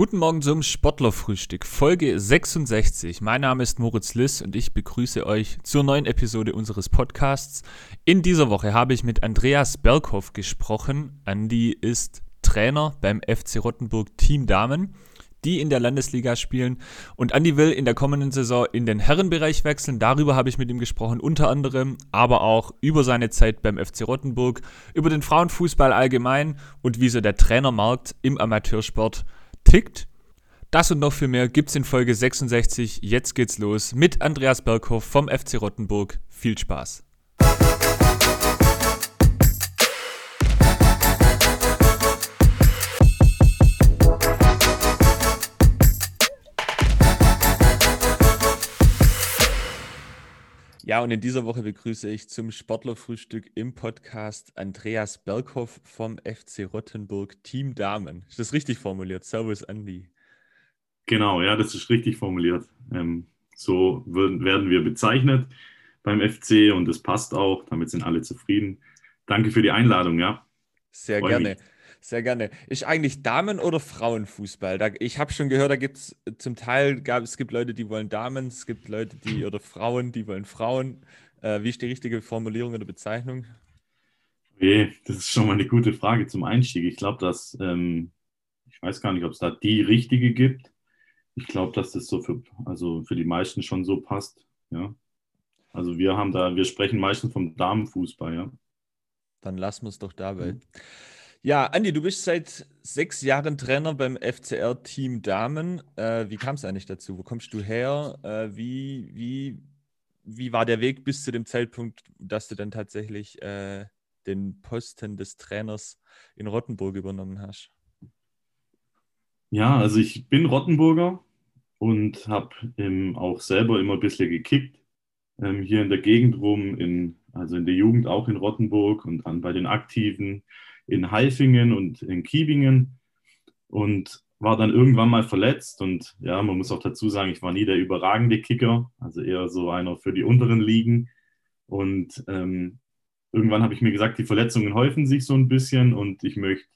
Guten Morgen zum Sportlerfrühstück, Folge 66. Mein Name ist Moritz Liss und ich begrüße euch zur neuen Episode unseres Podcasts. In dieser Woche habe ich mit Andreas Berghoff gesprochen. Andi ist Trainer beim FC Rottenburg Team Damen, die in der Landesliga spielen. Und Andi will in der kommenden Saison in den Herrenbereich wechseln. Darüber habe ich mit ihm gesprochen, unter anderem, aber auch über seine Zeit beim FC Rottenburg, über den Frauenfußball allgemein und wie so der Trainermarkt im Amateursport tickt. Das und noch viel mehr gibt's in Folge 66. Jetzt geht's los mit Andreas Berghoff vom FC Rottenburg. Viel Spaß. Ja, und in dieser Woche begrüße ich zum Sportlerfrühstück im Podcast Andreas Berghoff vom FC Rottenburg Team Damen. Ist das richtig formuliert? Servus, Andi. Genau, ja, das ist richtig formuliert. Ähm, so werden wir bezeichnet beim FC und das passt auch. Damit sind alle zufrieden. Danke für die Einladung, ja. Sehr Freu gerne. Mich. Sehr gerne. Ist eigentlich Damen- oder Frauenfußball? Da, ich habe schon gehört, da gibt es zum Teil, gab, es gibt Leute, die wollen Damen, es gibt Leute, die, oder Frauen, die wollen Frauen. Äh, wie ist die richtige Formulierung oder Bezeichnung? Okay, das ist schon mal eine gute Frage zum Einstieg. Ich glaube, dass, ähm, ich weiß gar nicht, ob es da die richtige gibt. Ich glaube, dass das so für, also für die meisten schon so passt, ja. Also wir haben da, wir sprechen meistens vom Damenfußball, ja. Dann lassen wir es doch dabei. Mhm. Ja, Andi, du bist seit sechs Jahren Trainer beim FCR Team Damen. Äh, wie kam es eigentlich dazu? Wo kommst du her? Äh, wie, wie, wie war der Weg bis zu dem Zeitpunkt, dass du dann tatsächlich äh, den Posten des Trainers in Rottenburg übernommen hast? Ja, also ich bin Rottenburger und habe ähm, auch selber immer ein bisschen gekickt. Ähm, hier in der Gegend rum, in, also in der Jugend auch in Rottenburg und dann bei den Aktiven in Haifingen und in Kiebingen und war dann irgendwann mal verletzt. Und ja, man muss auch dazu sagen, ich war nie der überragende Kicker, also eher so einer für die unteren Ligen. Und ähm, irgendwann habe ich mir gesagt, die Verletzungen häufen sich so ein bisschen und ich möchte,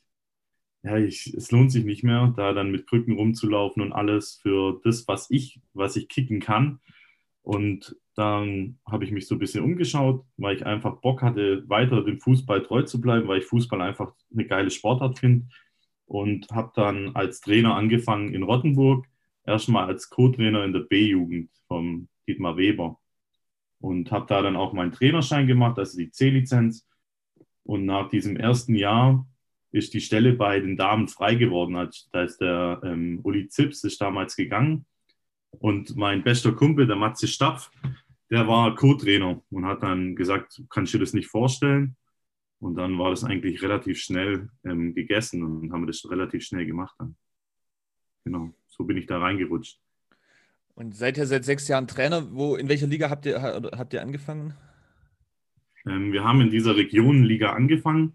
ja, ich, es lohnt sich nicht mehr, da dann mit Krücken rumzulaufen und alles für das, was ich, was ich kicken kann. Und dann habe ich mich so ein bisschen umgeschaut, weil ich einfach Bock hatte, weiter dem Fußball treu zu bleiben, weil ich Fußball einfach eine geile Sportart finde. Und habe dann als Trainer angefangen in Rottenburg, erstmal als Co-Trainer in der B-Jugend vom Dietmar Weber. Und habe da dann auch meinen Trainerschein gemacht, also die C-Lizenz. Und nach diesem ersten Jahr ist die Stelle bei den Damen frei geworden. Da ist der ähm, Uli Zips ist damals gegangen und mein bester Kumpel, der Matze Stapf, der war Co-Trainer und hat dann gesagt, kannst du dir das nicht vorstellen? Und dann war das eigentlich relativ schnell ähm, gegessen und haben wir das relativ schnell gemacht dann. Genau, so bin ich da reingerutscht. Und seid ihr seit sechs Jahren Trainer? Wo, in welcher Liga habt ihr, habt ihr angefangen? Ähm, wir haben in dieser Regionenliga angefangen.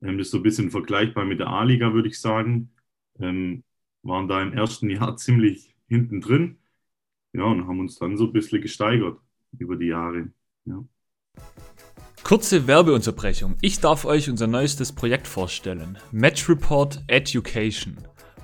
Ähm, das ist so ein bisschen vergleichbar mit der A-Liga, würde ich sagen. Ähm, waren da im ersten Jahr ziemlich hinten drin ja, und haben uns dann so ein bisschen gesteigert über die Jahre. Ja. Kurze Werbeunterbrechung. Ich darf euch unser neuestes Projekt vorstellen. Match Report Education.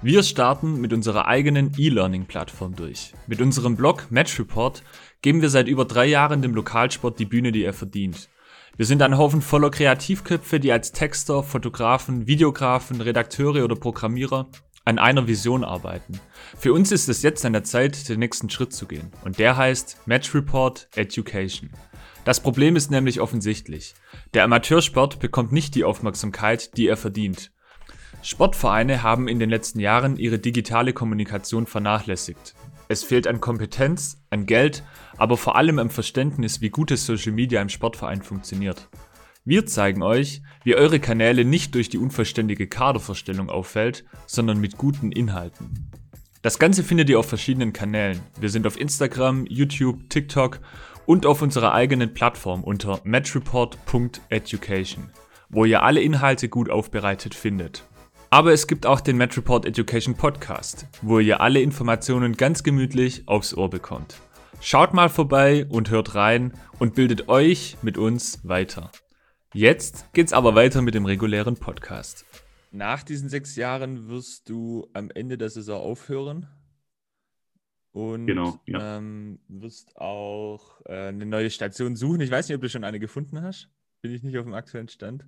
Wir starten mit unserer eigenen E-Learning-Plattform durch. Mit unserem Blog Match Report geben wir seit über drei Jahren dem Lokalsport die Bühne, die er verdient. Wir sind ein Haufen voller Kreativköpfe, die als Texter, Fotografen, Videografen, Redakteure oder Programmierer an einer Vision arbeiten. Für uns ist es jetzt an der Zeit, den nächsten Schritt zu gehen. Und der heißt Match Report Education. Das Problem ist nämlich offensichtlich. Der Amateursport bekommt nicht die Aufmerksamkeit, die er verdient. Sportvereine haben in den letzten Jahren ihre digitale Kommunikation vernachlässigt. Es fehlt an Kompetenz, an Geld, aber vor allem am Verständnis, wie gutes Social Media im Sportverein funktioniert. Wir zeigen euch, wie eure Kanäle nicht durch die unvollständige Kadervorstellung auffällt, sondern mit guten Inhalten. Das Ganze findet ihr auf verschiedenen Kanälen. Wir sind auf Instagram, YouTube, TikTok und auf unserer eigenen Plattform unter matchreport.education, wo ihr alle Inhalte gut aufbereitet findet. Aber es gibt auch den Matchreport Education Podcast, wo ihr alle Informationen ganz gemütlich aufs Ohr bekommt. Schaut mal vorbei und hört rein und bildet euch mit uns weiter. Jetzt geht's aber weiter mit dem regulären Podcast. nach diesen sechs Jahren wirst du am Ende der Saison aufhören und Genau, ja. ähm, wirst auch äh, eine neue Station suchen. Ich weiß nicht, ob du schon eine gefunden hast. Bin ich nicht auf dem aktuellen Stand.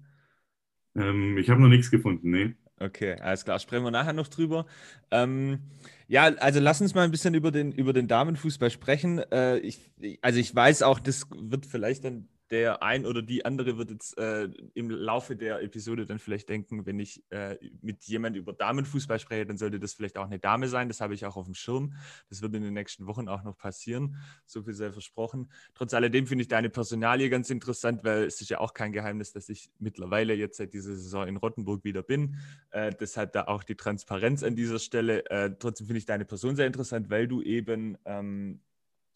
Ähm, ich habe noch nichts gefunden, nee. Okay, alles klar. Sprechen wir nachher noch drüber. Ähm, ja, also lass uns mal ein bisschen über den, über den Damenfußball sprechen. Äh, ich, also ich weiß auch, das wird vielleicht dann der ein oder die andere wird jetzt äh, im Laufe der Episode dann vielleicht denken, wenn ich äh, mit jemand über Damenfußball spreche, dann sollte das vielleicht auch eine Dame sein. Das habe ich auch auf dem Schirm. Das wird in den nächsten Wochen auch noch passieren. So viel sei versprochen. Trotz alledem finde ich deine Personalie ganz interessant, weil es ist ja auch kein Geheimnis, dass ich mittlerweile jetzt seit dieser Saison in Rottenburg wieder bin. Äh, deshalb da auch die Transparenz an dieser Stelle. Äh, trotzdem finde ich deine Person sehr interessant, weil du eben ähm,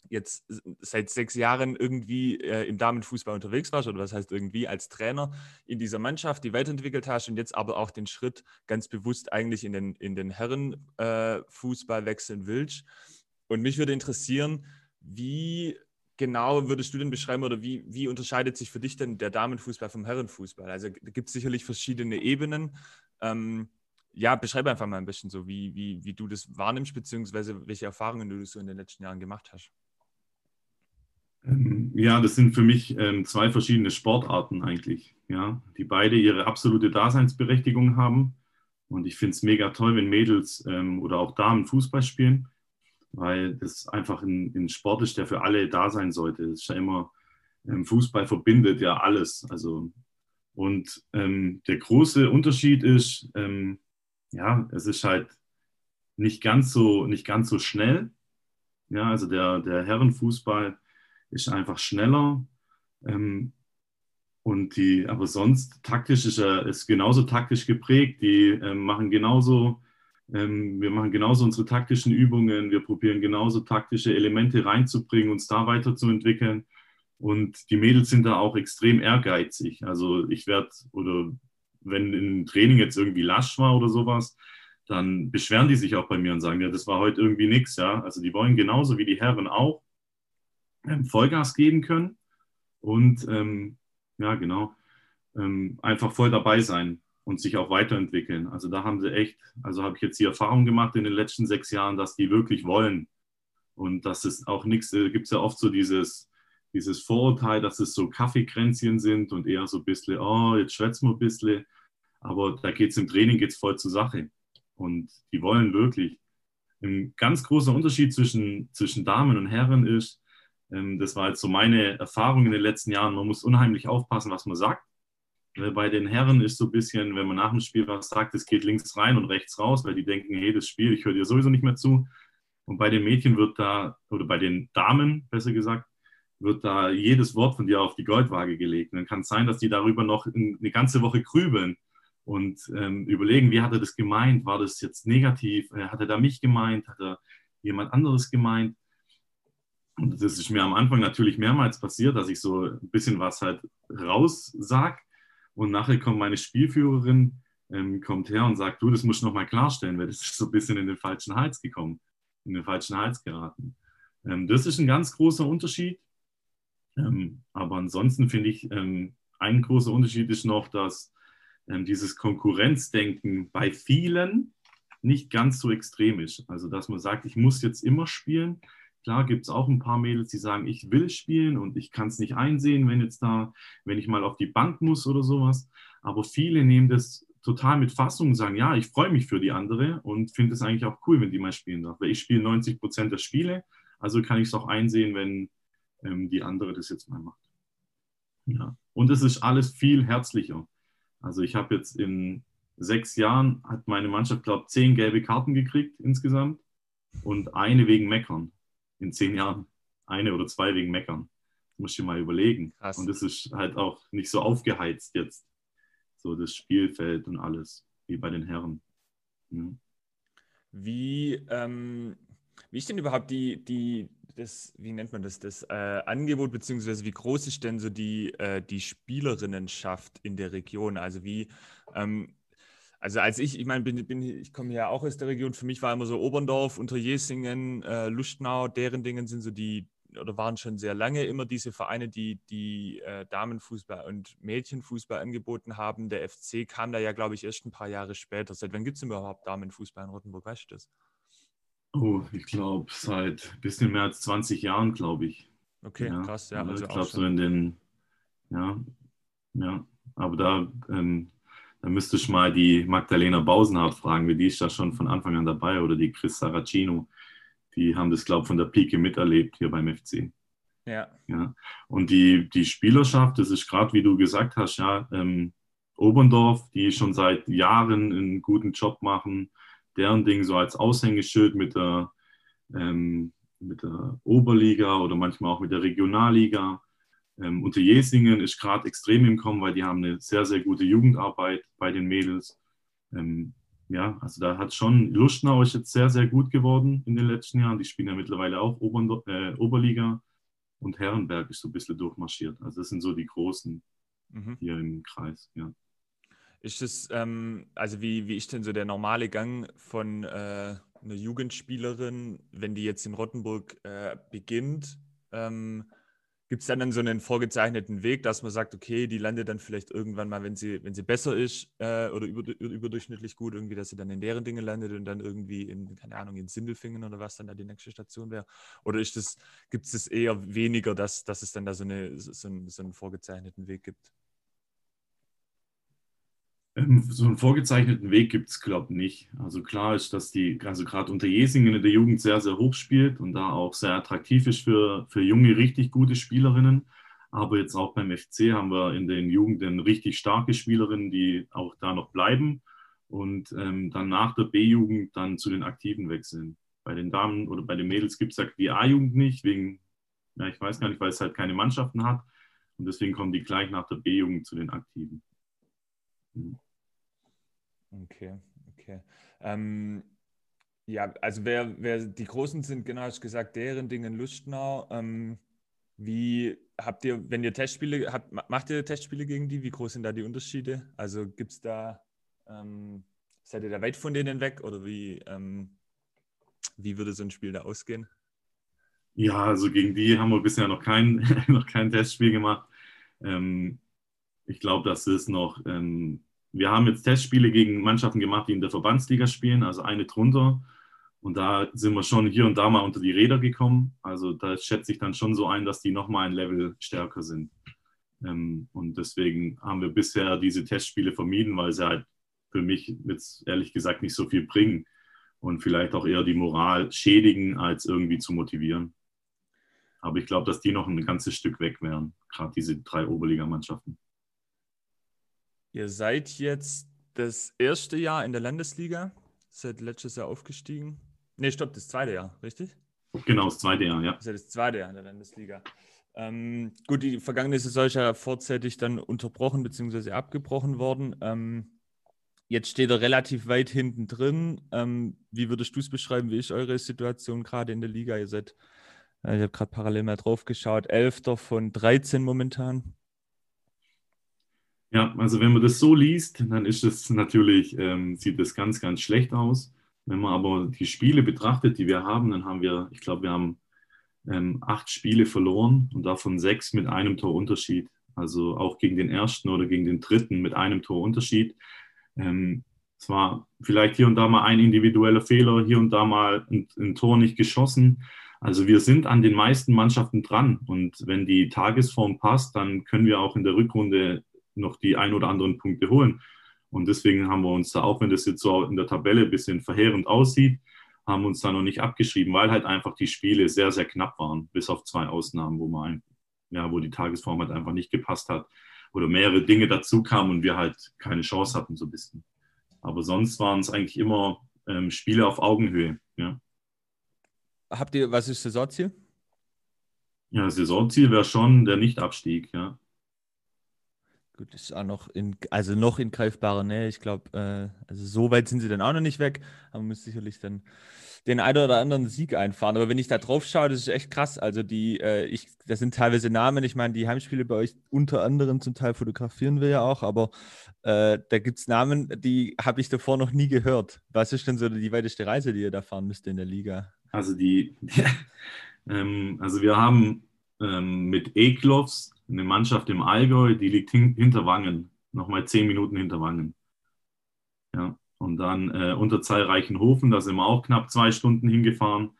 jetzt seit sechs Jahren irgendwie äh, im Damenfußball unterwegs warst, oder was heißt irgendwie als Trainer in dieser Mannschaft, die weiterentwickelt hast und jetzt aber auch den Schritt ganz bewusst eigentlich in den, in den Herrenfußball äh, wechseln willst. Und mich würde interessieren, wie genau würdest du denn beschreiben oder wie, wie unterscheidet sich für dich denn der Damenfußball vom Herrenfußball? Also gibt es sicherlich verschiedene Ebenen. Ähm, ja, beschreibe einfach mal ein bisschen so, wie, wie, wie du das wahrnimmst, beziehungsweise welche Erfahrungen du so in den letzten Jahren gemacht hast. Ähm, ja, das sind für mich ähm, zwei verschiedene Sportarten eigentlich, ja, die beide ihre absolute Daseinsberechtigung haben. Und ich finde es mega toll, wenn Mädels ähm, oder auch Damen Fußball spielen, weil das einfach ein, ein, Sport ist, der für alle da sein sollte. Es ist ja immer, ähm, Fußball verbindet ja alles. Also, und ähm, der große Unterschied ist, ähm, ja, es ist halt nicht ganz so, nicht ganz so schnell. Ja, also der, der Herrenfußball ist einfach schneller. Ähm, und die, aber sonst taktisch ist er ist genauso taktisch geprägt. Die ähm, machen genauso, ähm, wir machen genauso unsere taktischen Übungen. Wir probieren genauso taktische Elemente reinzubringen, uns da weiterzuentwickeln. Und die Mädels sind da auch extrem ehrgeizig. Also ich werde, oder wenn ein Training jetzt irgendwie lasch war oder sowas, dann beschweren die sich auch bei mir und sagen, ja, das war heute irgendwie nichts. Ja? Also die wollen genauso wie die Herren auch Vollgas geben können und ähm, ja, genau, ähm, einfach voll dabei sein und sich auch weiterentwickeln. Also da haben sie echt, also habe ich jetzt die Erfahrung gemacht in den letzten sechs Jahren, dass die wirklich wollen und dass es auch nichts, äh, gibt es ja oft so dieses, dieses Vorurteil, dass es so Kaffeekränzchen sind und eher so ein bisschen, oh, jetzt schwätzen wir ein bisschen, aber da geht es im Training geht's voll zur Sache und die wollen wirklich. Ein ganz großer Unterschied zwischen, zwischen Damen und Herren ist, ähm, das war jetzt so meine Erfahrung in den letzten Jahren. Man muss unheimlich aufpassen, was man sagt. Bei den Herren ist so ein bisschen, wenn man nach dem Spiel was sagt, es geht links rein und rechts raus, weil die denken, hey, das Spiel, ich höre dir sowieso nicht mehr zu. Und bei den Mädchen wird da, oder bei den Damen besser gesagt, wird da jedes Wort von dir auf die Goldwaage gelegt. Und dann kann es sein, dass die darüber noch eine ganze Woche grübeln und ähm, überlegen, wie hat er das gemeint? War das jetzt negativ? Äh, hat er da mich gemeint? Hat er jemand anderes gemeint? Und das ist mir am Anfang natürlich mehrmals passiert, dass ich so ein bisschen was halt raussag. Und nachher kommt meine Spielführerin, ähm, kommt her und sagt, du, das musst du nochmal klarstellen, weil das ist so ein bisschen in den falschen Hals gekommen, in den falschen Hals geraten. Ähm, das ist ein ganz großer Unterschied. Ähm, aber ansonsten finde ich, ähm, ein großer Unterschied ist noch, dass ähm, dieses Konkurrenzdenken bei vielen nicht ganz so extrem ist. Also, dass man sagt, ich muss jetzt immer spielen, Klar gibt es auch ein paar Mädels, die sagen, ich will spielen und ich kann es nicht einsehen, wenn jetzt da, wenn ich mal auf die Bank muss oder sowas. Aber viele nehmen das total mit Fassung und sagen, ja, ich freue mich für die andere und finde es eigentlich auch cool, wenn die mal spielen darf. Weil ich spiele 90 Prozent der Spiele, also kann ich es auch einsehen, wenn ähm, die andere das jetzt mal macht. Ja. Und es ist alles viel herzlicher. Also ich habe jetzt in sechs Jahren, hat meine Mannschaft, glaube ich, zehn gelbe Karten gekriegt insgesamt und eine wegen Meckern in zehn Jahren eine oder zwei wegen Meckern. Das musst du dir mal überlegen. Krass. Und das ist halt auch nicht so aufgeheizt jetzt. So das Spielfeld und alles, wie bei den Herren. Mhm. Wie, ähm, wie ist denn überhaupt die, die, das, wie nennt man das, das äh, Angebot, beziehungsweise wie groß ist denn so die, äh, die Spielerinnenschaft in der Region? Also wie, ähm, also als ich, ich meine, bin, bin, ich komme ja auch aus der Region, für mich war immer so Oberndorf, Unterjesingen, äh, Lustenau, deren Dingen sind so die, oder waren schon sehr lange immer diese Vereine, die, die äh, Damenfußball und Mädchenfußball angeboten haben. Der FC kam da ja, glaube ich, erst ein paar Jahre später. Seit wann gibt es denn überhaupt Damenfußball in Rottenburg? Weißt du das? Oh, ich glaube, seit ein bisschen mehr als 20 Jahren, glaube ich. Okay, ja, krass, ja. Also ich glaube, so in den, ja, ja, aber da, ähm, da müsste ich mal die Magdalena Bausenhardt fragen, wie die ist da schon von Anfang an dabei oder die Chris Saracino. Die haben das, glaube ich, von der Pike miterlebt hier beim FC. Ja. ja. Und die, die Spielerschaft, das ist gerade, wie du gesagt hast, ja, ähm, Oberndorf, die schon seit Jahren einen guten Job machen, deren Ding so als Aushängeschild mit der, ähm, mit der Oberliga oder manchmal auch mit der Regionalliga. Ähm, unter Jesingen ist gerade extrem im Kommen, weil die haben eine sehr, sehr gute Jugendarbeit bei den Mädels. Ähm, ja, also da hat schon Lustenau ist jetzt sehr, sehr gut geworden in den letzten Jahren. Die spielen ja mittlerweile auch Ober, äh, Oberliga und Herrenberg ist so ein bisschen durchmarschiert. Also das sind so die großen mhm. hier im Kreis, ja. Ist das, ähm, also wie, wie ist denn so der normale Gang von äh, einer Jugendspielerin, wenn die jetzt in Rottenburg äh, beginnt? Ähm, Gibt es dann, dann so einen vorgezeichneten Weg, dass man sagt, okay, die landet dann vielleicht irgendwann mal, wenn sie, wenn sie besser ist äh, oder über, überdurchschnittlich gut, irgendwie, dass sie dann in deren Dinge landet und dann irgendwie in, keine Ahnung, in Sindelfingen oder was dann da die nächste Station wäre? Oder ist das, gibt es das eher weniger, dass, dass es dann da so, eine, so, einen, so einen vorgezeichneten Weg gibt? Ähm, so einen vorgezeichneten Weg gibt es, glaube ich, nicht. Also klar ist, dass die, also gerade unter Jesingen in der Jugend sehr, sehr hoch spielt und da auch sehr attraktiv ist für, für junge, richtig gute Spielerinnen. Aber jetzt auch beim FC haben wir in den Jugenden richtig starke Spielerinnen, die auch da noch bleiben und ähm, dann nach der B-Jugend dann zu den Aktiven wechseln. Bei den Damen oder bei den Mädels gibt es ja die A-Jugend nicht, wegen, ja, ich weiß gar nicht, weil es halt keine Mannschaften hat. Und deswegen kommen die gleich nach der B-Jugend zu den Aktiven. Mhm. Okay, okay. Ähm, ja, also wer, wer die Großen sind, genau, hast gesagt, deren Dingen Lustenau. Ähm, wie habt ihr, wenn ihr Testspiele habt, macht ihr Testspiele gegen die? Wie groß sind da die Unterschiede? Also gibt es da, ähm, seid ihr da weit von denen weg oder wie, ähm, wie würde so ein Spiel da ausgehen? Ja, also gegen die haben wir bisher noch kein, noch kein Testspiel gemacht. Ähm, ich glaube, das ist noch ähm, wir haben jetzt Testspiele gegen Mannschaften gemacht, die in der Verbandsliga spielen, also eine drunter. Und da sind wir schon hier und da mal unter die Räder gekommen. Also da schätze ich dann schon so ein, dass die nochmal ein Level stärker sind. Ähm, und deswegen haben wir bisher diese Testspiele vermieden, weil sie halt für mich jetzt ehrlich gesagt nicht so viel bringen und vielleicht auch eher die Moral schädigen, als irgendwie zu motivieren. Aber ich glaube, dass die noch ein ganzes Stück weg wären, gerade diese drei Oberligamannschaften. Ihr seid jetzt das erste Jahr in der Landesliga, seid letztes Jahr aufgestiegen. Ne, stopp, das zweite Jahr, richtig? Genau, das zweite Jahr, ja. Das ist das zweite Jahr in der Landesliga. Ähm, gut, die vergangene Saison ist ja vorzeitig dann unterbrochen bzw. abgebrochen worden. Ähm, jetzt steht er relativ weit hinten drin. Ähm, wie würdest du es beschreiben? Wie ist eure Situation gerade in der Liga? Ihr seid, äh, ich habe gerade parallel mal drauf geschaut, Elfter von 13 momentan. Ja, also wenn man das so liest, dann ist es natürlich, ähm, sieht das ganz, ganz schlecht aus. Wenn man aber die Spiele betrachtet, die wir haben, dann haben wir, ich glaube, wir haben ähm, acht Spiele verloren und davon sechs mit einem Torunterschied. Also auch gegen den ersten oder gegen den dritten mit einem Torunterschied. Ähm, es war vielleicht hier und da mal ein individueller Fehler, hier und da mal ein, ein Tor nicht geschossen. Also wir sind an den meisten Mannschaften dran und wenn die Tagesform passt, dann können wir auch in der Rückrunde noch die ein oder anderen Punkte holen. Und deswegen haben wir uns da, auch wenn das jetzt so in der Tabelle ein bisschen verheerend aussieht, haben uns da noch nicht abgeschrieben, weil halt einfach die Spiele sehr, sehr knapp waren, bis auf zwei Ausnahmen, wo man, ja, wo die Tagesform halt einfach nicht gepasst hat oder mehrere Dinge dazu kamen und wir halt keine Chance hatten, so ein bisschen. Aber sonst waren es eigentlich immer ähm, Spiele auf Augenhöhe, ja. Habt ihr, was ist Saisonziel? Ja, Saisonziel wäre schon der Nichtabstieg, ja. Gut, ist auch noch in, also noch in greifbarer Nähe. Ich glaube, äh, also so weit sind sie dann auch noch nicht weg. Aber man muss sicherlich dann den einen oder anderen Sieg einfahren. Aber wenn ich da drauf schaue, das ist echt krass. Also die, äh, ich, das sind teilweise Namen. Ich meine, die Heimspiele bei euch unter anderem zum Teil fotografieren wir ja auch, aber äh, da gibt es Namen, die habe ich davor noch nie gehört. Was ist denn so die weiteste Reise, die ihr da fahren müsst in der Liga? Also die, Ähm, also wir haben ähm, mit Eklovs eine Mannschaft im Allgäu, die liegt hin hinter Wangen, nochmal zehn Minuten hinter Wangen. Ja, und dann äh, unter zahlreichen Hofen, da sind wir auch knapp zwei Stunden hingefahren.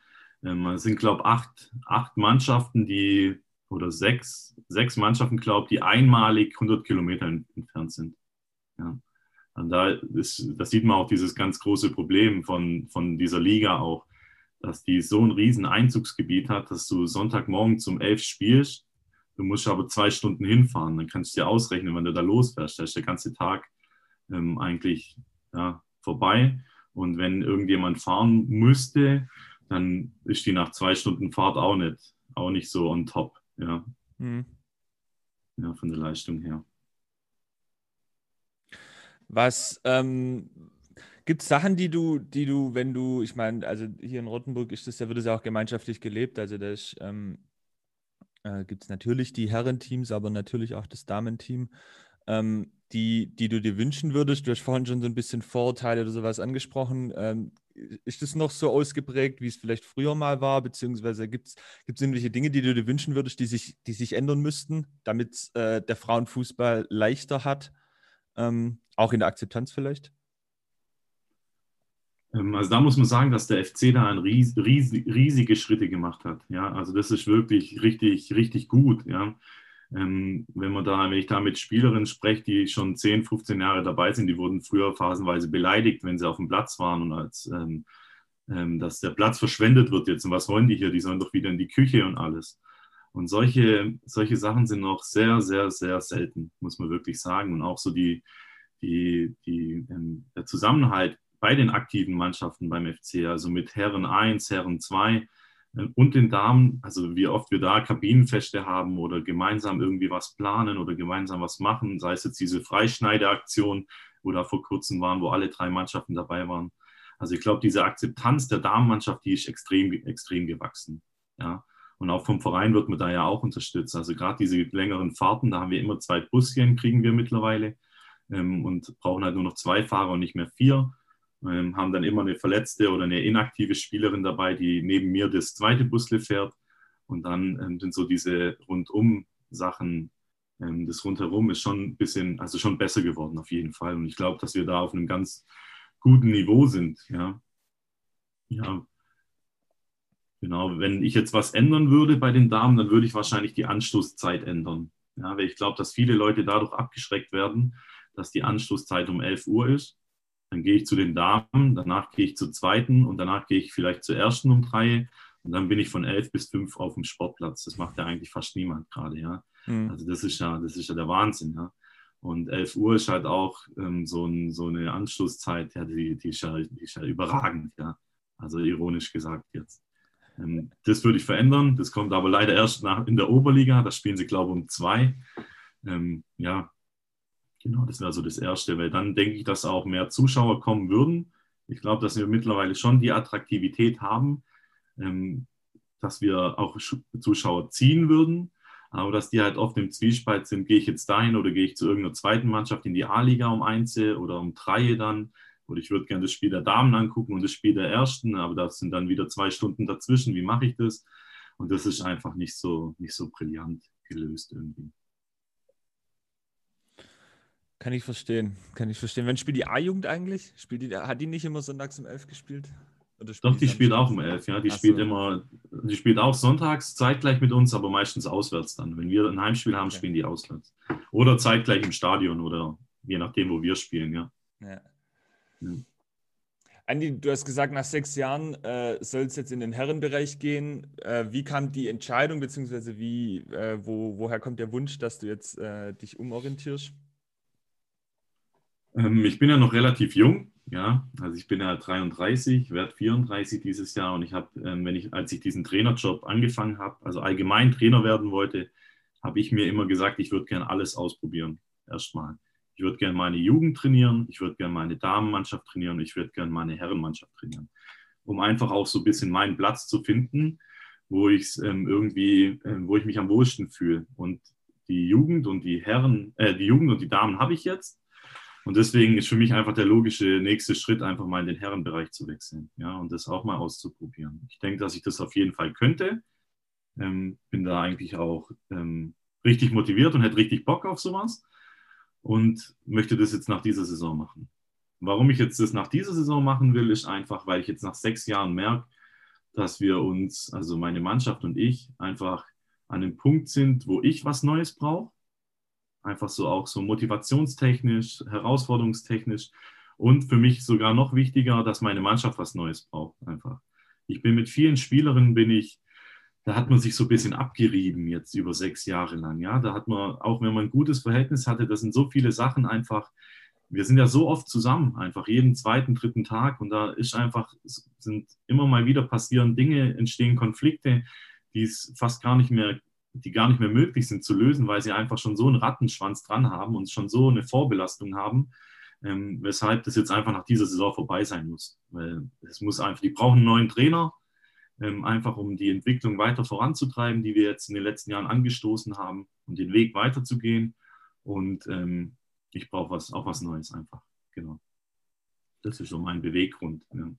Ähm, es sind, glaube ich, acht, acht Mannschaften, die, oder sechs, sechs Mannschaften, glaube ich, die einmalig 100 Kilometer entfernt sind. Ja. Und da, ist, da sieht man auch dieses ganz große Problem von, von dieser Liga auch, dass die so ein riesen Einzugsgebiet hat, dass du Sonntagmorgen zum elf spielst, du musst aber zwei Stunden hinfahren, dann kannst du dir ausrechnen, wenn du da losfährst, da ist der ganze Tag ähm, eigentlich ja, vorbei. Und wenn irgendjemand fahren müsste, dann ist die nach zwei Stunden Fahrt auch nicht, auch nicht so on top, ja. Mhm. Ja, von der Leistung her. Was ähm, gibt es Sachen, die du, die du, wenn du, ich meine, also hier in Rottenburg ist das, da wird es ja auch gemeinschaftlich gelebt. Also da ähm, äh, gibt es natürlich die Herrenteams, aber natürlich auch das Damenteam, ähm, die, die du dir wünschen würdest. Du hast vorhin schon so ein bisschen Vorurteile oder sowas angesprochen. Ähm, ist das noch so ausgeprägt, wie es vielleicht früher mal war? Beziehungsweise gibt es irgendwelche Dinge, die du dir wünschen würdest, die sich, die sich ändern müssten, damit äh, der Frauenfußball leichter hat? Ähm, auch in der Akzeptanz vielleicht? Ähm, also da muss man sagen, dass der FC da ein ries, ries, riesige Schritte gemacht hat. Ja, also das ist wirklich richtig, richtig gut. Ja, ähm, wenn man da, wenn ich da mit Spielerinnen spreche, die schon 10, 15 Jahre dabei sind, die wurden früher phasenweise beleidigt, wenn sie auf dem Platz waren und als ähm, ähm, dass der Platz verschwendet wird jetzt. Und was wollen die hier? Die sollen doch wieder in die Küche und alles. Und solche, solche Sachen sind noch sehr, sehr, sehr selten, muss man wirklich sagen. Und auch so die, die, die, ähm, der Zusammenhalt bei den aktiven Mannschaften beim FC, also mit Herren 1, Herren 2 äh, und den Damen, also wie oft wir da Kabinenfeste haben oder gemeinsam irgendwie was planen oder gemeinsam was machen, sei es jetzt diese Freischneideaktion, wo da vor kurzem waren, wo alle drei Mannschaften dabei waren. Also ich glaube, diese Akzeptanz der Damenmannschaft, die ist extrem, extrem gewachsen. Ja. Und auch vom Verein wird man da ja auch unterstützt. Also gerade diese längeren Fahrten, da haben wir immer zwei Buschen, kriegen wir mittlerweile ähm, und brauchen halt nur noch zwei Fahrer und nicht mehr vier. Ähm, haben dann immer eine verletzte oder eine inaktive Spielerin dabei, die neben mir das zweite Busle fährt. Und dann ähm, sind so diese Rundum-Sachen, ähm, das Rundherum ist schon ein bisschen, also schon besser geworden auf jeden Fall. Und ich glaube, dass wir da auf einem ganz guten Niveau sind. Ja. ja. Genau, wenn ich jetzt was ändern würde bei den Damen, dann würde ich wahrscheinlich die Anstoßzeit ändern. Ja, weil ich glaube, dass viele Leute dadurch abgeschreckt werden, dass die Anschlusszeit um 11 Uhr ist. Dann gehe ich zu den Damen, danach gehe ich zur zweiten und danach gehe ich vielleicht zur ersten um drei. Und dann bin ich von 11 bis 5 auf dem Sportplatz. Das macht ja eigentlich fast niemand gerade, ja. Mhm. Also das ist ja, das ist ja der Wahnsinn, ja. Und 11 Uhr ist halt auch ähm, so, ein, so, eine Anschlusszeit, ja, die, die, ist ja, die ist ja überragend, ja. Also ironisch gesagt jetzt. Ähm, das würde ich verändern. Das kommt aber leider erst nach, in der Oberliga. Da spielen sie, glaube ich, um zwei. Ähm, ja, Genau, das wäre so das Erste, weil dann denke ich, dass auch mehr Zuschauer kommen würden. Ich glaube, dass wir mittlerweile schon die Attraktivität haben, ähm, dass wir auch Zuschauer ziehen würden, aber dass die halt oft im Zwiespalt sind, gehe ich jetzt dahin oder gehe ich zu irgendeiner zweiten Mannschaft in die A-Liga um eins oder um drei dann. Oder ich würde gerne das Spiel der Damen angucken und das Spiel der Ersten, aber das sind dann wieder zwei Stunden dazwischen. Wie mache ich das? Und das ist einfach nicht so, nicht so brillant gelöst irgendwie. Kann ich verstehen. Kann ich verstehen. Wann spielt die A-Jugend eigentlich? Spielt die, hat die nicht immer sonntags um 11 gespielt? Doch, die spielt auch um 11, ja. Die Ach spielt so. immer, die spielt auch sonntags zeitgleich mit uns, aber meistens auswärts dann. Wenn wir ein Heimspiel haben, okay. spielen die auswärts. Oder zeitgleich im Stadion oder je nachdem, wo wir spielen, ja. ja. ja. Andi, du hast gesagt, nach sechs Jahren äh, soll es jetzt in den Herrenbereich gehen. Äh, wie kam die Entscheidung, beziehungsweise wie, äh, wo, woher kommt der Wunsch, dass du jetzt äh, dich umorientierst? Ähm, ich bin ja noch relativ jung, ja, also ich bin ja 33, werde 34 dieses Jahr und ich habe, ähm, wenn ich, als ich diesen Trainerjob angefangen habe, also allgemein Trainer werden wollte, habe ich mir immer gesagt, ich würde gerne alles ausprobieren, erstmal. Ich würde gerne meine Jugend trainieren, ich würde gerne meine Damenmannschaft trainieren, ich würde gerne meine Herrenmannschaft trainieren, um einfach auch so ein bisschen meinen Platz zu finden, wo ich ähm, irgendwie, äh, wo ich mich am wohlsten fühle. Und die Jugend und die Herren, äh, die Jugend und die Damen habe ich jetzt. Und deswegen ist für mich einfach der logische nächste Schritt, einfach mal in den Herrenbereich zu wechseln ja, und das auch mal auszuprobieren. Ich denke, dass ich das auf jeden Fall könnte. Ähm, bin da eigentlich auch ähm, richtig motiviert und hätte richtig Bock auf sowas und möchte das jetzt nach dieser Saison machen. Warum ich jetzt das nach dieser Saison machen will, ist einfach, weil ich jetzt nach sechs Jahren merke, dass wir uns, also meine Mannschaft und ich, einfach an dem Punkt sind, wo ich was Neues brauche. Einfach so auch so motivationstechnisch, herausforderungstechnisch und für mich sogar noch wichtiger, dass meine Mannschaft was Neues braucht. Einfach. Ich bin mit vielen Spielerinnen, bin ich, da hat man sich so ein bisschen abgerieben jetzt über sechs Jahre lang. Ja, da hat man, auch wenn man ein gutes Verhältnis hatte, das sind so viele Sachen einfach. Wir sind ja so oft zusammen, einfach jeden zweiten, dritten Tag und da ist einfach, sind immer mal wieder passieren Dinge, entstehen Konflikte, die es fast gar nicht mehr, die gar nicht mehr möglich sind zu lösen, weil sie einfach schon so einen Rattenschwanz dran haben und schon so eine Vorbelastung haben, ähm, weshalb das jetzt einfach nach dieser Saison vorbei sein muss. Weil es muss einfach, die brauchen einen neuen Trainer, ähm, einfach um die Entwicklung weiter voranzutreiben, die wir jetzt in den letzten Jahren angestoßen haben, um den Weg weiterzugehen. Und ähm, ich brauche was, auch was Neues einfach. Genau. Das ist so mein Beweggrund. Ja.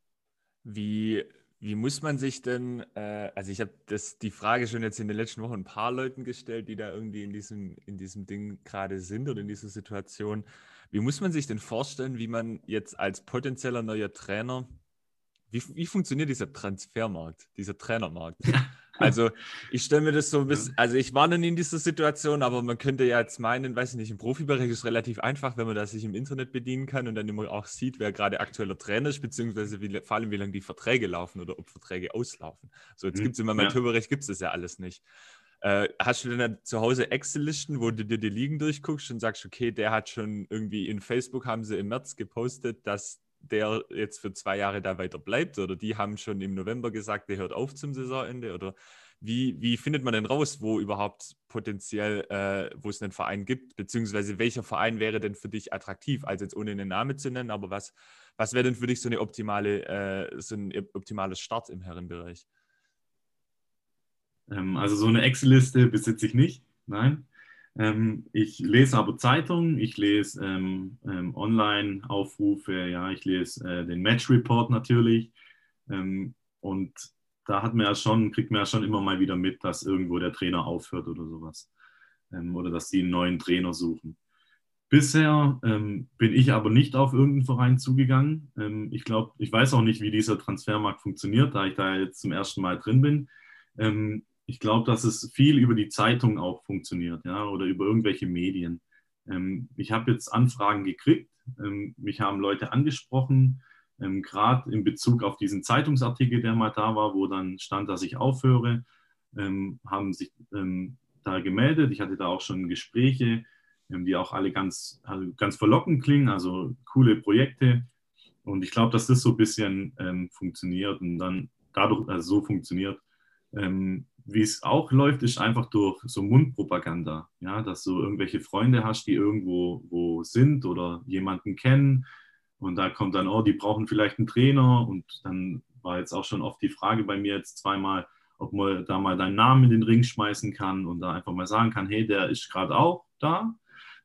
Wie wie muss man sich denn, äh, also ich habe die Frage schon jetzt in den letzten Wochen ein paar Leuten gestellt, die da irgendwie in diesem, in diesem Ding gerade sind oder in dieser Situation. Wie muss man sich denn vorstellen, wie man jetzt als potenzieller neuer Trainer, wie, wie funktioniert dieser Transfermarkt, dieser Trainermarkt? Also ich stelle mir das so ein bisschen, also ich war noch nie in dieser Situation, aber man könnte ja jetzt meinen, weiß ich nicht, im Profibereich ist es relativ einfach, wenn man da sich im Internet bedienen kann und dann immer auch sieht, wer gerade aktueller Trainer ist, beziehungsweise wie, vor allem wie lange die Verträge laufen oder ob Verträge auslaufen. So, jetzt mhm. gibt es im Amateurbereich, gibt es das ja alles nicht. Äh, hast du denn zu Hause Excel-Listen, wo du dir die Ligen durchguckst und sagst, okay, der hat schon irgendwie in Facebook, haben sie im März gepostet, dass der jetzt für zwei Jahre da weiter bleibt oder die haben schon im November gesagt, der hört auf zum Saisonende oder wie, wie findet man denn raus, wo überhaupt potenziell, äh, wo es einen Verein gibt, beziehungsweise welcher Verein wäre denn für dich attraktiv, also jetzt ohne einen Namen zu nennen, aber was, was wäre denn für dich so eine optimale, äh, so ein optimales Start im Herrenbereich? Ähm, also so eine Excel-Liste besitze ich nicht, nein. Ähm, ich lese aber Zeitungen, ich lese ähm, ähm, Online-Aufrufe, ja, ich lese äh, den Match-Report natürlich. Ähm, und da hat man ja schon, kriegt man ja schon immer mal wieder mit, dass irgendwo der Trainer aufhört oder sowas. Ähm, oder dass sie einen neuen Trainer suchen. Bisher ähm, bin ich aber nicht auf irgendeinen Verein zugegangen. ich glaube, ich weiß auch nicht, wie dieser Transfermarkt funktioniert, da ich da jetzt zum ersten Mal drin bin ich glaube, dass es viel über die Zeitung auch funktioniert, ja, oder über irgendwelche Medien. Ähm, ich habe jetzt Anfragen gekriegt, ähm, mich haben Leute angesprochen, ähm, gerade in Bezug auf diesen Zeitungsartikel, der mal da war, wo dann stand, dass ich aufhöre, ähm, haben sich ähm, da gemeldet. Ich hatte da auch schon Gespräche, ähm, die auch alle ganz, also ganz verlockend klingen, also coole Projekte. Und ich glaube, dass das so ein bisschen funktioniert und dann dadurch also so funktioniert. Wie es auch läuft, ist einfach durch so Mundpropaganda. Ja, dass du irgendwelche Freunde hast, die irgendwo wo sind oder jemanden kennen. Und da kommt dann, oh, die brauchen vielleicht einen Trainer. Und dann war jetzt auch schon oft die Frage bei mir jetzt zweimal, ob man da mal deinen Namen in den Ring schmeißen kann und da einfach mal sagen kann, hey, der ist gerade auch da.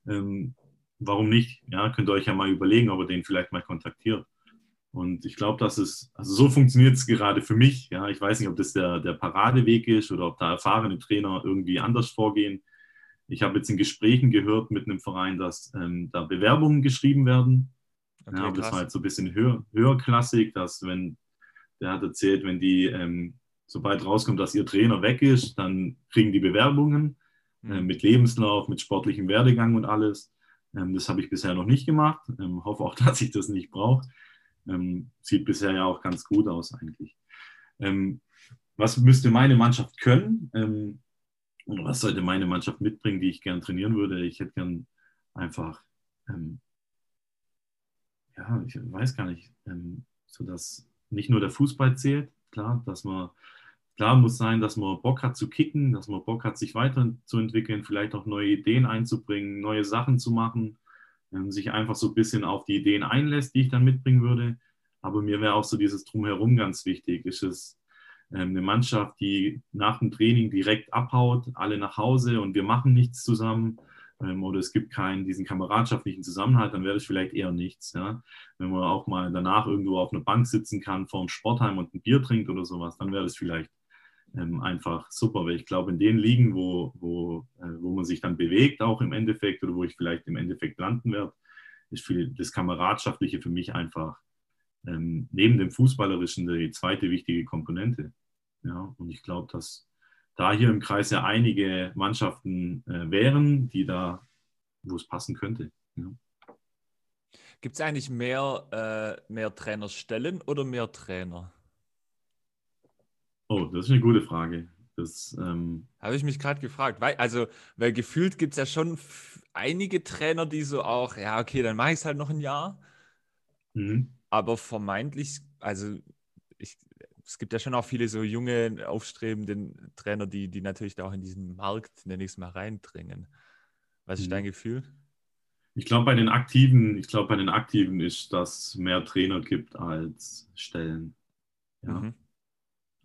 Ähm, warum nicht? Ja, könnt ihr euch ja mal überlegen, ob ihr den vielleicht mal kontaktiert. Und ich glaube, dass es, also so funktioniert es gerade für mich. Ja, ich weiß nicht, ob das der, der Paradeweg ist oder ob da erfahrene Trainer irgendwie anders vorgehen. Ich habe jetzt in Gesprächen gehört mit einem Verein, dass ähm, da Bewerbungen geschrieben werden. Okay, ja, aber das war jetzt so ein bisschen höher, höherklassig, dass wenn, der hat erzählt, wenn die, ähm, sobald rauskommt, dass ihr Trainer weg ist, dann kriegen die Bewerbungen mhm. äh, mit Lebenslauf, mit sportlichem Werdegang und alles. Ähm, das habe ich bisher noch nicht gemacht. Ähm, hoffe auch, dass ich das nicht brauche. Ähm, sieht bisher ja auch ganz gut aus eigentlich. Ähm, was müsste meine Mannschaft können? Ähm, oder was sollte meine Mannschaft mitbringen, die ich gern trainieren würde? Ich hätte gern einfach, ähm, ja, ich weiß gar nicht, ähm, so dass nicht nur der Fußball zählt, klar, dass man klar muss sein, dass man Bock hat zu kicken, dass man Bock hat, sich weiterzuentwickeln, vielleicht auch neue Ideen einzubringen, neue Sachen zu machen, sich einfach so ein bisschen auf die Ideen einlässt, die ich dann mitbringen würde. Aber mir wäre auch so dieses Drumherum ganz wichtig. Ist es ähm, eine Mannschaft, die nach dem Training direkt abhaut, alle nach Hause und wir machen nichts zusammen ähm, oder es gibt keinen diesen kameradschaftlichen Zusammenhalt, dann wäre das vielleicht eher nichts. Ja? Wenn man auch mal danach irgendwo auf einer Bank sitzen kann vor dem Sportheim und ein Bier trinkt oder sowas, dann wäre das vielleicht ähm, einfach super, weil ich glaube, in den Ligen, wo, wo man sich dann bewegt, auch im Endeffekt, oder wo ich vielleicht im Endeffekt landen werde, ist viel, das Kameradschaftliche für mich einfach ähm, neben dem Fußballerischen die zweite wichtige Komponente. Ja, und ich glaube, dass da hier im Kreis ja einige Mannschaften äh, wären, die da, wo es passen könnte. Ja. Gibt es eigentlich mehr, äh, mehr Trainerstellen oder mehr Trainer? Oh, das ist eine gute Frage. Das ähm... habe ich mich gerade gefragt. Weil, also, weil gefühlt gibt es ja schon einige Trainer, die so auch, ja, okay, dann mache ich es halt noch ein Jahr. Mhm. Aber vermeintlich, also ich, es gibt ja schon auch viele so junge, aufstrebende Trainer, die, die natürlich da auch in diesen Markt, es mal, reindringen. Was ist mhm. dein Gefühl? Ich glaube, bei den Aktiven, ich glaube, bei den Aktiven ist, dass mehr Trainer gibt als Stellen. Ja. Mhm.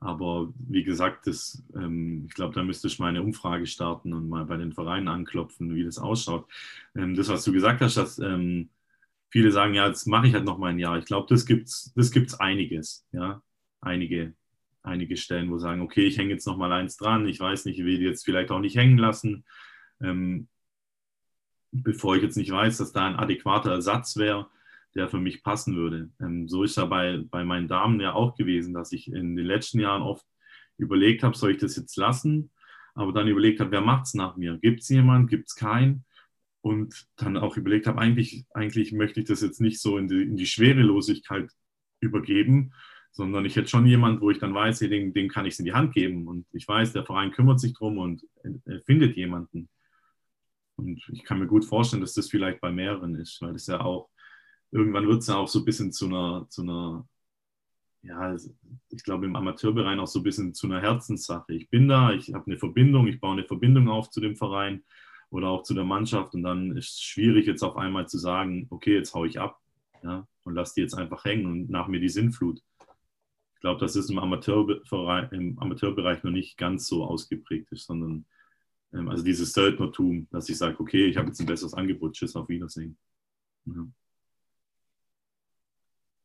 Aber wie gesagt, das, ähm, ich glaube, da müsste ich mal eine Umfrage starten und mal bei den Vereinen anklopfen, wie das ausschaut. Ähm, das, was du gesagt hast, dass ähm, viele sagen, ja, jetzt mache ich halt noch mal ein Jahr. Ich glaube, das gibt's, das gibt's einiges, ja, einige, einige Stellen, wo sagen, okay, ich hänge jetzt noch mal eins dran. Ich weiß nicht, ich will jetzt vielleicht auch nicht hängen lassen. Ähm, bevor ich jetzt nicht weiß, dass da ein adäquater Ersatz wäre, der für mich passen würde. Ähm, so ist ja bei, bei meinen Damen ja auch gewesen, dass ich in den letzten Jahren oft überlegt habe, soll ich das jetzt lassen? Aber dann überlegt habe, wer macht es nach mir? Gibt es jemanden? Gibt es keinen? Und dann auch überlegt habe, eigentlich, eigentlich möchte ich das jetzt nicht so in die, in die Schwerelosigkeit übergeben, sondern ich hätte schon jemanden, wo ich dann weiß, dem, dem kann ich es in die Hand geben. Und ich weiß, der Verein kümmert sich drum und findet jemanden. Und ich kann mir gut vorstellen, dass das vielleicht bei mehreren ist, weil es ja auch, irgendwann wird es ja auch so ein bisschen zu einer, zu einer, ja, ich glaube im Amateurbereich auch so ein bisschen zu einer Herzenssache. Ich bin da, ich habe eine Verbindung, ich baue eine Verbindung auf zu dem Verein oder auch zu der Mannschaft und dann ist es schwierig jetzt auf einmal zu sagen, okay, jetzt haue ich ab ja, und lass die jetzt einfach hängen und nach mir die Sinnflut. Ich glaube, dass es im, Amateurbereich, im Amateurbereich noch nicht ganz so ausgeprägt ist, sondern ähm, also dieses Söldnertum, dass ich sage, okay, ich habe jetzt ein besseres Angebot, tschüss, auf Wiedersehen. Ja.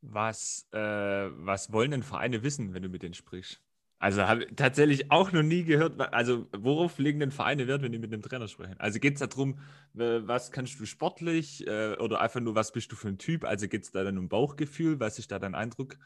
Was, äh, was wollen denn Vereine wissen, wenn du mit denen sprichst? Also habe ich tatsächlich auch noch nie gehört, also worauf legen denn Vereine Wert, wenn die mit dem Trainer sprechen? Also geht es darum, was kannst du sportlich äh, oder einfach nur, was bist du für ein Typ? Also geht es da dann um Bauchgefühl? Was ist da dein Eindruck?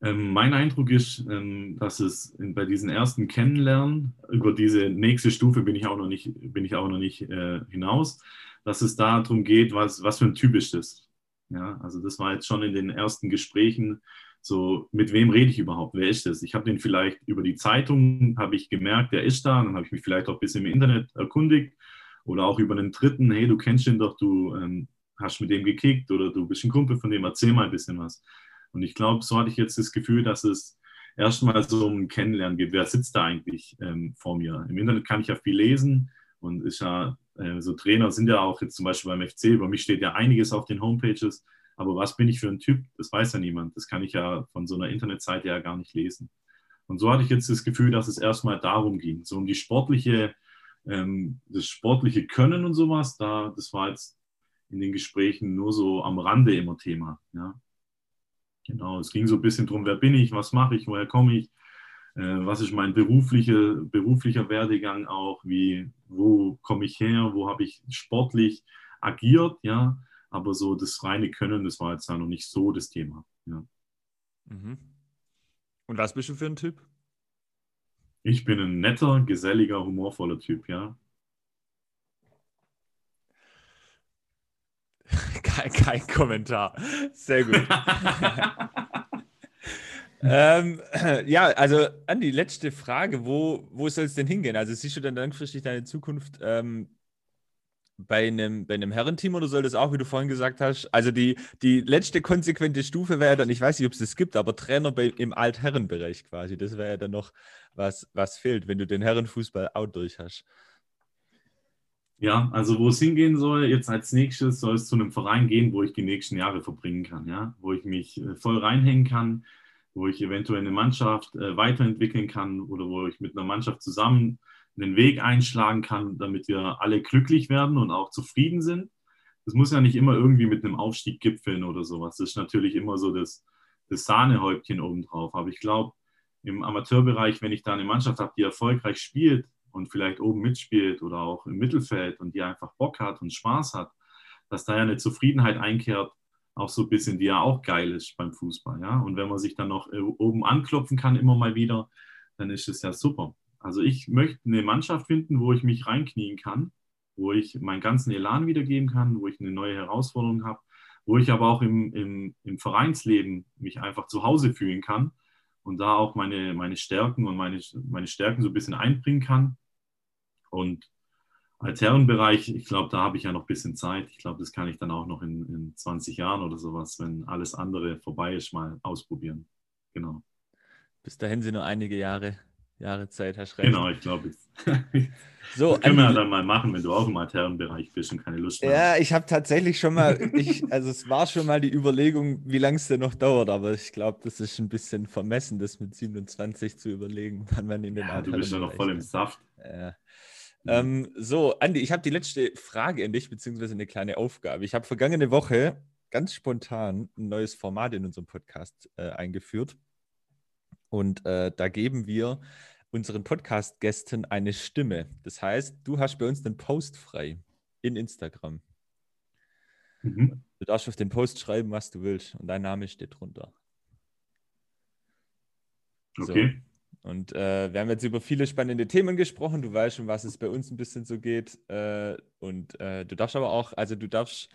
Ähm, mein Eindruck ist, ähm, dass es bei diesen ersten Kennenlernen, über diese nächste Stufe bin ich auch noch nicht, bin ich auch noch nicht äh, hinaus, dass es darum geht, was, was für ein Typ ist das. Ja, also das war jetzt schon in den ersten Gesprächen so, mit wem rede ich überhaupt? Wer ist das? Ich habe den vielleicht über die Zeitung, habe ich gemerkt, der ist da, dann habe ich mich vielleicht auch ein bisschen im Internet erkundigt oder auch über einen Dritten, hey, du kennst ihn doch, du ähm, hast mit dem gekickt oder du bist ein Kumpel von dem, erzähl mal ein bisschen was. Und ich glaube, so hatte ich jetzt das Gefühl, dass es erstmal so ein Kennenlernen gibt. Wer sitzt da eigentlich ähm, vor mir? Im Internet kann ich ja viel lesen und ist ja, so Trainer sind ja auch jetzt zum Beispiel beim FC, über mich steht ja einiges auf den Homepages, aber was bin ich für ein Typ? Das weiß ja niemand. Das kann ich ja von so einer Internetseite ja gar nicht lesen. Und so hatte ich jetzt das Gefühl, dass es erstmal darum ging, so um die sportliche, ähm, das sportliche Können und sowas. Da, das war jetzt in den Gesprächen nur so am Rande immer Thema. Ja. Genau, es ging so ein bisschen darum, wer bin ich, was mache ich, woher komme ich, äh, was ist mein berufliche, beruflicher Werdegang auch, wie, wo komme ich her, wo habe ich sportlich agiert, ja, aber so das reine Können, das war jetzt da noch nicht so das Thema. Ja. Mhm. Und was bist du für ein Typ? Ich bin ein netter, geselliger, humorvoller Typ, ja. kein, kein Kommentar. Sehr gut. ähm, ja, also Andi, letzte Frage. Wo, wo soll es denn hingehen? Also siehst du dann langfristig deine Zukunft ähm, bei einem, bei einem Herrenteam oder soll das auch, wie du vorhin gesagt hast, also die, die letzte konsequente Stufe wäre dann, ich weiß nicht, ob es das gibt, aber Trainer bei, im Altherrenbereich quasi. Das wäre ja dann noch was, was fehlt, wenn du den Herrenfußball auch durch hast. Ja, also wo es hingehen soll, jetzt als nächstes soll es zu einem Verein gehen, wo ich die nächsten Jahre verbringen kann, ja, wo ich mich äh, voll reinhängen kann, wo ich eventuell eine Mannschaft äh, weiterentwickeln kann oder wo ich mit einer Mannschaft zusammen einen Weg einschlagen kann, damit wir alle glücklich werden und auch zufrieden sind. Das muss ja nicht immer irgendwie mit einem Aufstieg gipfeln oder sowas. Das ist natürlich immer so das, das Sahnehäubchen obendrauf. Aber ich glaube, im Amateurbereich, wenn ich da eine Mannschaft habe, die erfolgreich spielt und vielleicht oben mitspielt oder auch im Mittelfeld und die einfach Bock hat und Spaß hat, dass da ja eine Zufriedenheit einkehrt, auch so ein bisschen, die ja auch geil ist beim Fußball. Ja? Und wenn man sich dann noch äh, oben anklopfen kann, immer mal wieder, dann ist es ja super. Also ich möchte eine Mannschaft finden, wo ich mich reinknien kann, wo ich meinen ganzen Elan wiedergeben kann, wo ich eine neue Herausforderung habe, wo ich aber auch im, im, im Vereinsleben mich einfach zu Hause fühlen kann und da auch meine, meine Stärken und meine, meine Stärken so ein bisschen einbringen kann. Und als Herrenbereich, ich glaube, da habe ich ja noch ein bisschen Zeit. Ich glaube, das kann ich dann auch noch in, in 20 Jahren oder sowas, wenn alles andere vorbei ist, mal ausprobieren. Genau. Bis dahin sind nur einige Jahre, Jahre Zeit, hast recht. Genau, ich glaube. So, das können wir ja dann mal machen, wenn du auch im Herrenbereich bist und keine Lust mehr Ja, ich habe tatsächlich schon mal, ich, also es war schon mal die Überlegung, wie lange es denn noch dauert, aber ich glaube, das ist ein bisschen vermessen, das mit 27 zu überlegen, wann man in den ja, Du bist ja noch voll im Saft. Ja. Ähm, so, Andi, ich habe die letzte Frage an dich, beziehungsweise eine kleine Aufgabe. Ich habe vergangene Woche ganz spontan ein neues Format in unserem Podcast äh, eingeführt. Und äh, da geben wir unseren Podcast-Gästen eine Stimme. Das heißt, du hast bei uns den Post frei in Instagram. Mhm. Du darfst auf den Post schreiben, was du willst und dein Name steht drunter. Okay. So. Und äh, wir haben jetzt über viele spannende Themen gesprochen. Du weißt schon, was es bei uns ein bisschen so geht. Äh, und äh, du darfst aber auch, also du darfst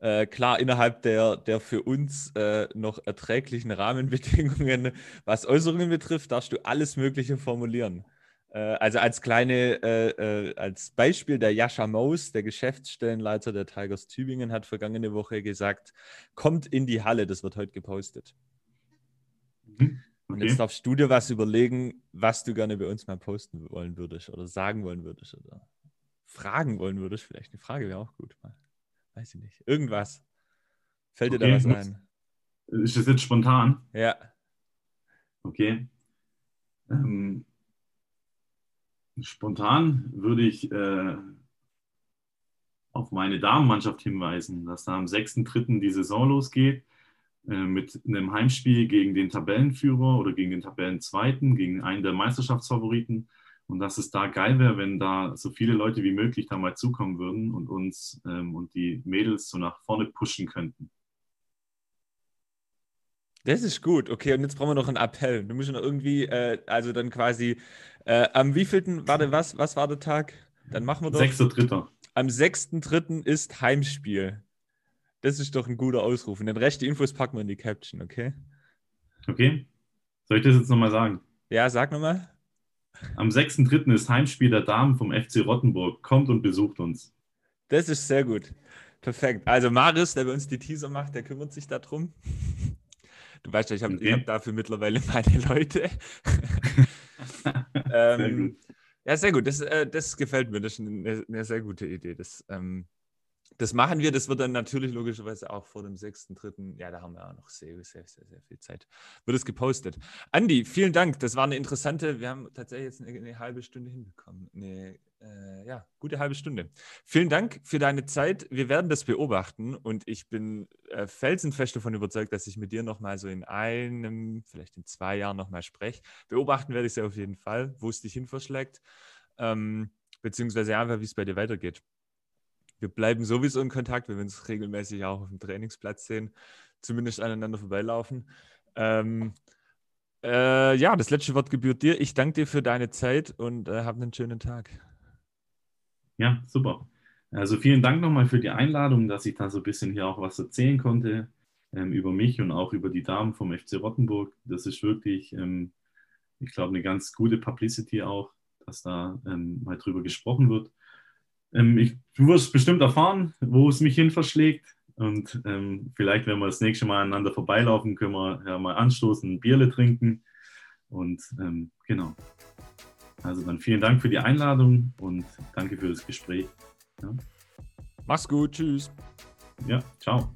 äh, klar innerhalb der, der für uns äh, noch erträglichen Rahmenbedingungen, was Äußerungen betrifft, darfst du alles Mögliche formulieren. Äh, also als kleine, als Beispiel, der Jascha Maus, der Geschäftsstellenleiter der Tigers Tübingen, hat vergangene Woche gesagt, kommt in die Halle, das wird heute gepostet. Mhm. Und jetzt darfst du dir was überlegen, was du gerne bei uns mal posten wollen würdest oder sagen wollen würdest oder fragen wollen würdest. Vielleicht eine Frage wäre auch gut. Mal. Weiß ich nicht. Irgendwas. Fällt okay. dir da was ein? Ist das jetzt spontan? Ja. Okay. Ähm, spontan würde ich äh, auf meine Damenmannschaft hinweisen, dass da am 6.3. die Saison losgeht mit einem Heimspiel gegen den Tabellenführer oder gegen den Tabellenzweiten, gegen einen der Meisterschaftsfavoriten. Und dass es da geil wäre, wenn da so viele Leute wie möglich da mal zukommen würden und uns ähm, und die Mädels so nach vorne pushen könnten. Das ist gut. Okay, und jetzt brauchen wir noch einen Appell. Musst noch irgendwie, äh, also dann quasi, äh, am wievielten, warte, was, was war der Tag? Dann machen wir doch. 6.3. Am 6.3. ist Heimspiel. Das ist doch ein guter Ausruf. Und den Rest, die Infos packen wir in die Caption, okay? Okay. Soll ich das jetzt nochmal sagen? Ja, sag nochmal. Am 6.3. ist Heimspiel der Damen vom FC Rottenburg. Kommt und besucht uns. Das ist sehr gut. Perfekt. Also Marius, der bei uns die Teaser macht, der kümmert sich darum. Du weißt ja, ich habe okay. hab dafür mittlerweile meine Leute. ähm, sehr gut. Ja, sehr gut. Das, äh, das gefällt mir. Das ist eine, eine sehr gute Idee. Das, ähm, das machen wir. Das wird dann natürlich logischerweise auch vor dem 6.3. Ja, da haben wir auch noch sehr, sehr, sehr, sehr viel Zeit. Wird es gepostet. Andi, vielen Dank. Das war eine interessante, wir haben tatsächlich jetzt eine, eine halbe Stunde hinbekommen. Eine äh, ja, gute halbe Stunde. Vielen Dank für deine Zeit. Wir werden das beobachten und ich bin äh, felsenfest davon überzeugt, dass ich mit dir nochmal so in einem, vielleicht in zwei Jahren nochmal spreche. Beobachten werde ich es ja auf jeden Fall, wo es dich hin verschlägt, ähm, beziehungsweise einfach, wie es bei dir weitergeht wir bleiben sowieso in Kontakt, wenn wir uns regelmäßig auch auf dem Trainingsplatz sehen, zumindest aneinander vorbeilaufen. Ähm, äh, ja, das letzte Wort gebührt dir. Ich danke dir für deine Zeit und äh, hab einen schönen Tag. Ja, super. Also vielen Dank nochmal für die Einladung, dass ich da so ein bisschen hier auch was erzählen konnte ähm, über mich und auch über die Damen vom FC Rottenburg. Das ist wirklich, ähm, ich glaube, eine ganz gute Publicity auch, dass da ähm, mal drüber gesprochen wird. Ähm, ich, du wirst bestimmt erfahren, wo es mich hin verschlägt. Und ähm, vielleicht, wenn wir das nächste Mal aneinander vorbeilaufen, können wir ja mal anstoßen, ein Bierle trinken. Und ähm, genau. Also dann vielen Dank für die Einladung und danke für das Gespräch. Ja. Mach's gut, tschüss. Ja, ciao.